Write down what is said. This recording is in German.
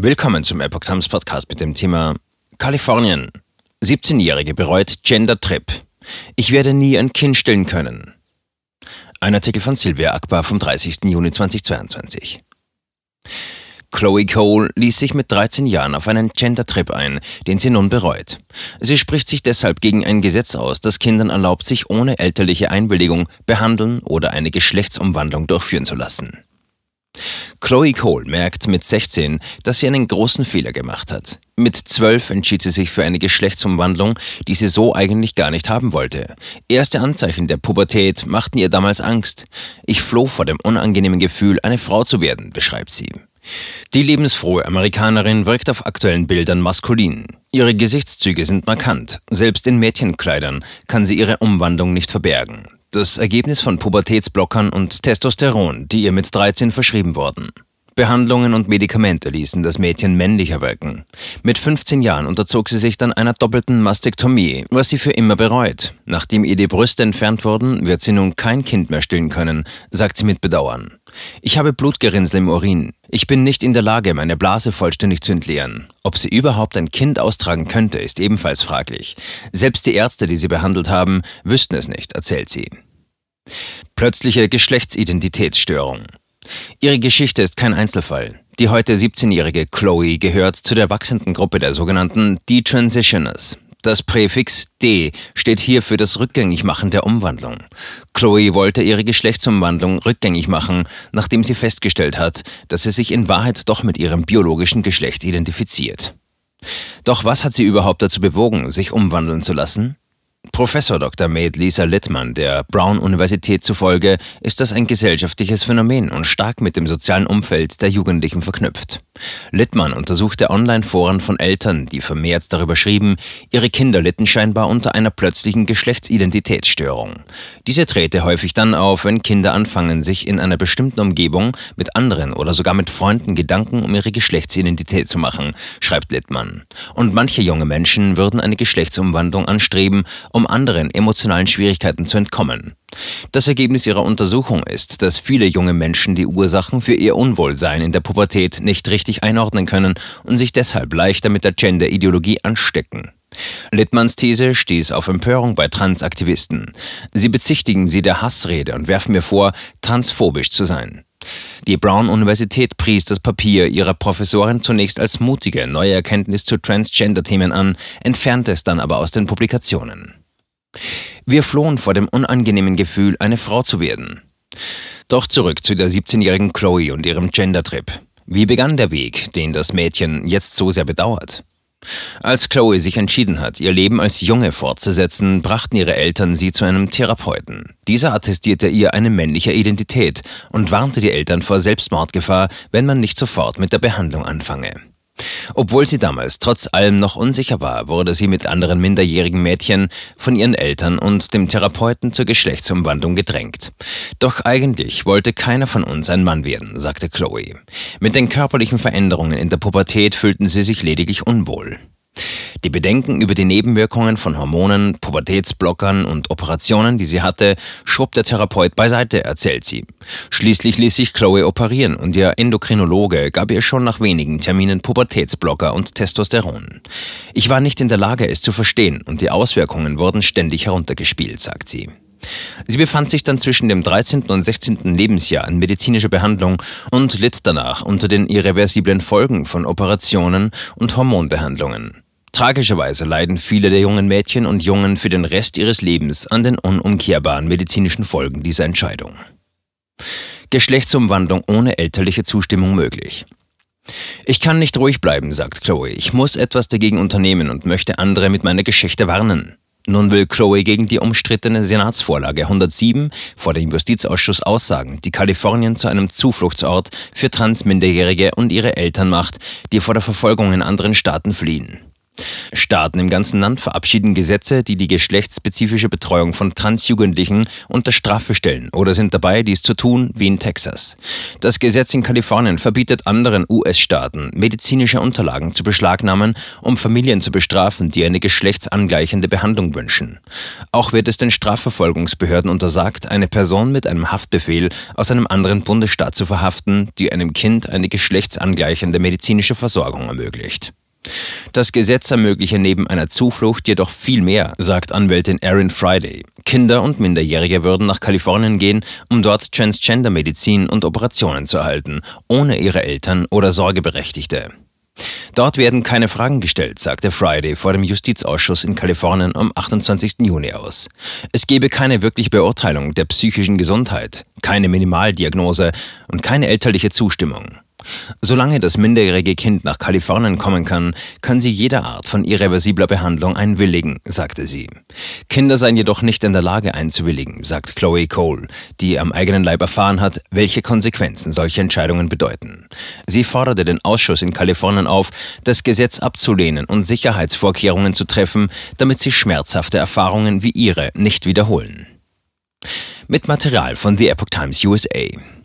Willkommen zum Epoch Times Podcast mit dem Thema Kalifornien. 17-Jährige bereut Gender Trip. Ich werde nie ein Kind stillen können. Ein Artikel von Sylvia Akbar vom 30. Juni 2022. Chloe Cole ließ sich mit 13 Jahren auf einen Gender-Trip ein, den sie nun bereut. Sie spricht sich deshalb gegen ein Gesetz aus, das Kindern erlaubt, sich ohne elterliche Einwilligung behandeln oder eine Geschlechtsumwandlung durchführen zu lassen. Chloe Cole merkt mit 16, dass sie einen großen Fehler gemacht hat. Mit 12 entschied sie sich für eine Geschlechtsumwandlung, die sie so eigentlich gar nicht haben wollte. Erste Anzeichen der Pubertät machten ihr damals Angst. Ich floh vor dem unangenehmen Gefühl, eine Frau zu werden, beschreibt sie. Die lebensfrohe Amerikanerin wirkt auf aktuellen Bildern maskulin. Ihre Gesichtszüge sind markant. Selbst in Mädchenkleidern kann sie ihre Umwandlung nicht verbergen das Ergebnis von Pubertätsblockern und Testosteron, die ihr mit 13 verschrieben wurden. Behandlungen und Medikamente ließen das Mädchen männlicher wirken. Mit 15 Jahren unterzog sie sich dann einer doppelten Mastektomie, was sie für immer bereut. Nachdem ihr die Brüste entfernt wurden, wird sie nun kein Kind mehr stillen können, sagt sie mit Bedauern. Ich habe Blutgerinnsel im Urin. Ich bin nicht in der Lage, meine Blase vollständig zu entleeren. Ob sie überhaupt ein Kind austragen könnte, ist ebenfalls fraglich. Selbst die Ärzte, die sie behandelt haben, wüssten es nicht, erzählt sie. Plötzliche Geschlechtsidentitätsstörung. Ihre Geschichte ist kein Einzelfall. Die heute 17-jährige Chloe gehört zu der wachsenden Gruppe der sogenannten Detransitioners. Das Präfix D steht hier für das Rückgängigmachen der Umwandlung. Chloe wollte ihre Geschlechtsumwandlung rückgängig machen, nachdem sie festgestellt hat, dass sie sich in Wahrheit doch mit ihrem biologischen Geschlecht identifiziert. Doch was hat sie überhaupt dazu bewogen, sich umwandeln zu lassen? Professor Dr. Maid Lisa Littmann der Brown-Universität zufolge ist das ein gesellschaftliches Phänomen und stark mit dem sozialen Umfeld der Jugendlichen verknüpft. Littmann untersuchte Online-Foren von Eltern, die vermehrt darüber schrieben, ihre Kinder litten scheinbar unter einer plötzlichen Geschlechtsidentitätsstörung. Diese trete häufig dann auf, wenn Kinder anfangen, sich in einer bestimmten Umgebung mit anderen oder sogar mit Freunden Gedanken um ihre Geschlechtsidentität zu machen, schreibt Littmann. Und manche junge Menschen würden eine Geschlechtsumwandlung anstreben, um anderen emotionalen Schwierigkeiten zu entkommen. Das Ergebnis ihrer Untersuchung ist, dass viele junge Menschen die Ursachen für ihr Unwohlsein in der Pubertät nicht richtig einordnen können und sich deshalb leichter mit der Gender-Ideologie anstecken. Littmanns These stieß auf Empörung bei Transaktivisten. Sie bezichtigen sie der Hassrede und werfen mir vor, transphobisch zu sein. Die Brown-Universität pries das Papier ihrer Professorin zunächst als mutige neue Erkenntnis zu Transgender-Themen an, entfernte es dann aber aus den Publikationen. Wir flohen vor dem unangenehmen Gefühl, eine Frau zu werden. Doch zurück zu der 17-jährigen Chloe und ihrem Gender-Trip. Wie begann der Weg, den das Mädchen jetzt so sehr bedauert? Als Chloe sich entschieden hat, ihr Leben als Junge fortzusetzen, brachten ihre Eltern sie zu einem Therapeuten. Dieser attestierte ihr eine männliche Identität und warnte die Eltern vor Selbstmordgefahr, wenn man nicht sofort mit der Behandlung anfange. Obwohl sie damals trotz allem noch unsicher war, wurde sie mit anderen minderjährigen Mädchen von ihren Eltern und dem Therapeuten zur Geschlechtsumwandlung gedrängt. Doch eigentlich wollte keiner von uns ein Mann werden, sagte Chloe. Mit den körperlichen Veränderungen in der Pubertät fühlten sie sich lediglich unwohl. Die Bedenken über die Nebenwirkungen von Hormonen, Pubertätsblockern und Operationen, die sie hatte, schob der Therapeut beiseite, erzählt sie. Schließlich ließ sich Chloe operieren und ihr Endokrinologe gab ihr schon nach wenigen Terminen Pubertätsblocker und Testosteron. Ich war nicht in der Lage, es zu verstehen und die Auswirkungen wurden ständig heruntergespielt, sagt sie. Sie befand sich dann zwischen dem 13. und 16. Lebensjahr in medizinischer Behandlung und litt danach unter den irreversiblen Folgen von Operationen und Hormonbehandlungen. Tragischerweise leiden viele der jungen Mädchen und Jungen für den Rest ihres Lebens an den unumkehrbaren medizinischen Folgen dieser Entscheidung. Geschlechtsumwandlung ohne elterliche Zustimmung möglich. Ich kann nicht ruhig bleiben, sagt Chloe. Ich muss etwas dagegen unternehmen und möchte andere mit meiner Geschichte warnen. Nun will Chloe gegen die umstrittene Senatsvorlage 107 vor dem Justizausschuss aussagen, die Kalifornien zu einem Zufluchtsort für Transminderjährige und ihre Eltern macht, die vor der Verfolgung in anderen Staaten fliehen. Staaten im ganzen Land verabschieden Gesetze, die die geschlechtsspezifische Betreuung von Transjugendlichen unter Strafe stellen oder sind dabei, dies zu tun, wie in Texas. Das Gesetz in Kalifornien verbietet anderen US-Staaten, medizinische Unterlagen zu beschlagnahmen, um Familien zu bestrafen, die eine geschlechtsangleichende Behandlung wünschen. Auch wird es den Strafverfolgungsbehörden untersagt, eine Person mit einem Haftbefehl aus einem anderen Bundesstaat zu verhaften, die einem Kind eine geschlechtsangleichende medizinische Versorgung ermöglicht. Das Gesetz ermögliche neben einer Zuflucht jedoch viel mehr, sagt Anwältin Erin Friday. Kinder und Minderjährige würden nach Kalifornien gehen, um dort Transgender-Medizin und Operationen zu erhalten, ohne ihre Eltern oder Sorgeberechtigte. Dort werden keine Fragen gestellt, sagte Friday vor dem Justizausschuss in Kalifornien am 28. Juni aus. Es gebe keine wirkliche Beurteilung der psychischen Gesundheit, keine Minimaldiagnose und keine elterliche Zustimmung. Solange das minderjährige Kind nach Kalifornien kommen kann, kann sie jeder Art von irreversibler Behandlung einwilligen, sagte sie. Kinder seien jedoch nicht in der Lage einzuwilligen, sagt Chloe Cole, die am eigenen Leib erfahren hat, welche Konsequenzen solche Entscheidungen bedeuten. Sie forderte den Ausschuss in Kalifornien auf, das Gesetz abzulehnen und Sicherheitsvorkehrungen zu treffen, damit sie schmerzhafte Erfahrungen wie ihre nicht wiederholen. Mit Material von The Epoch Times USA.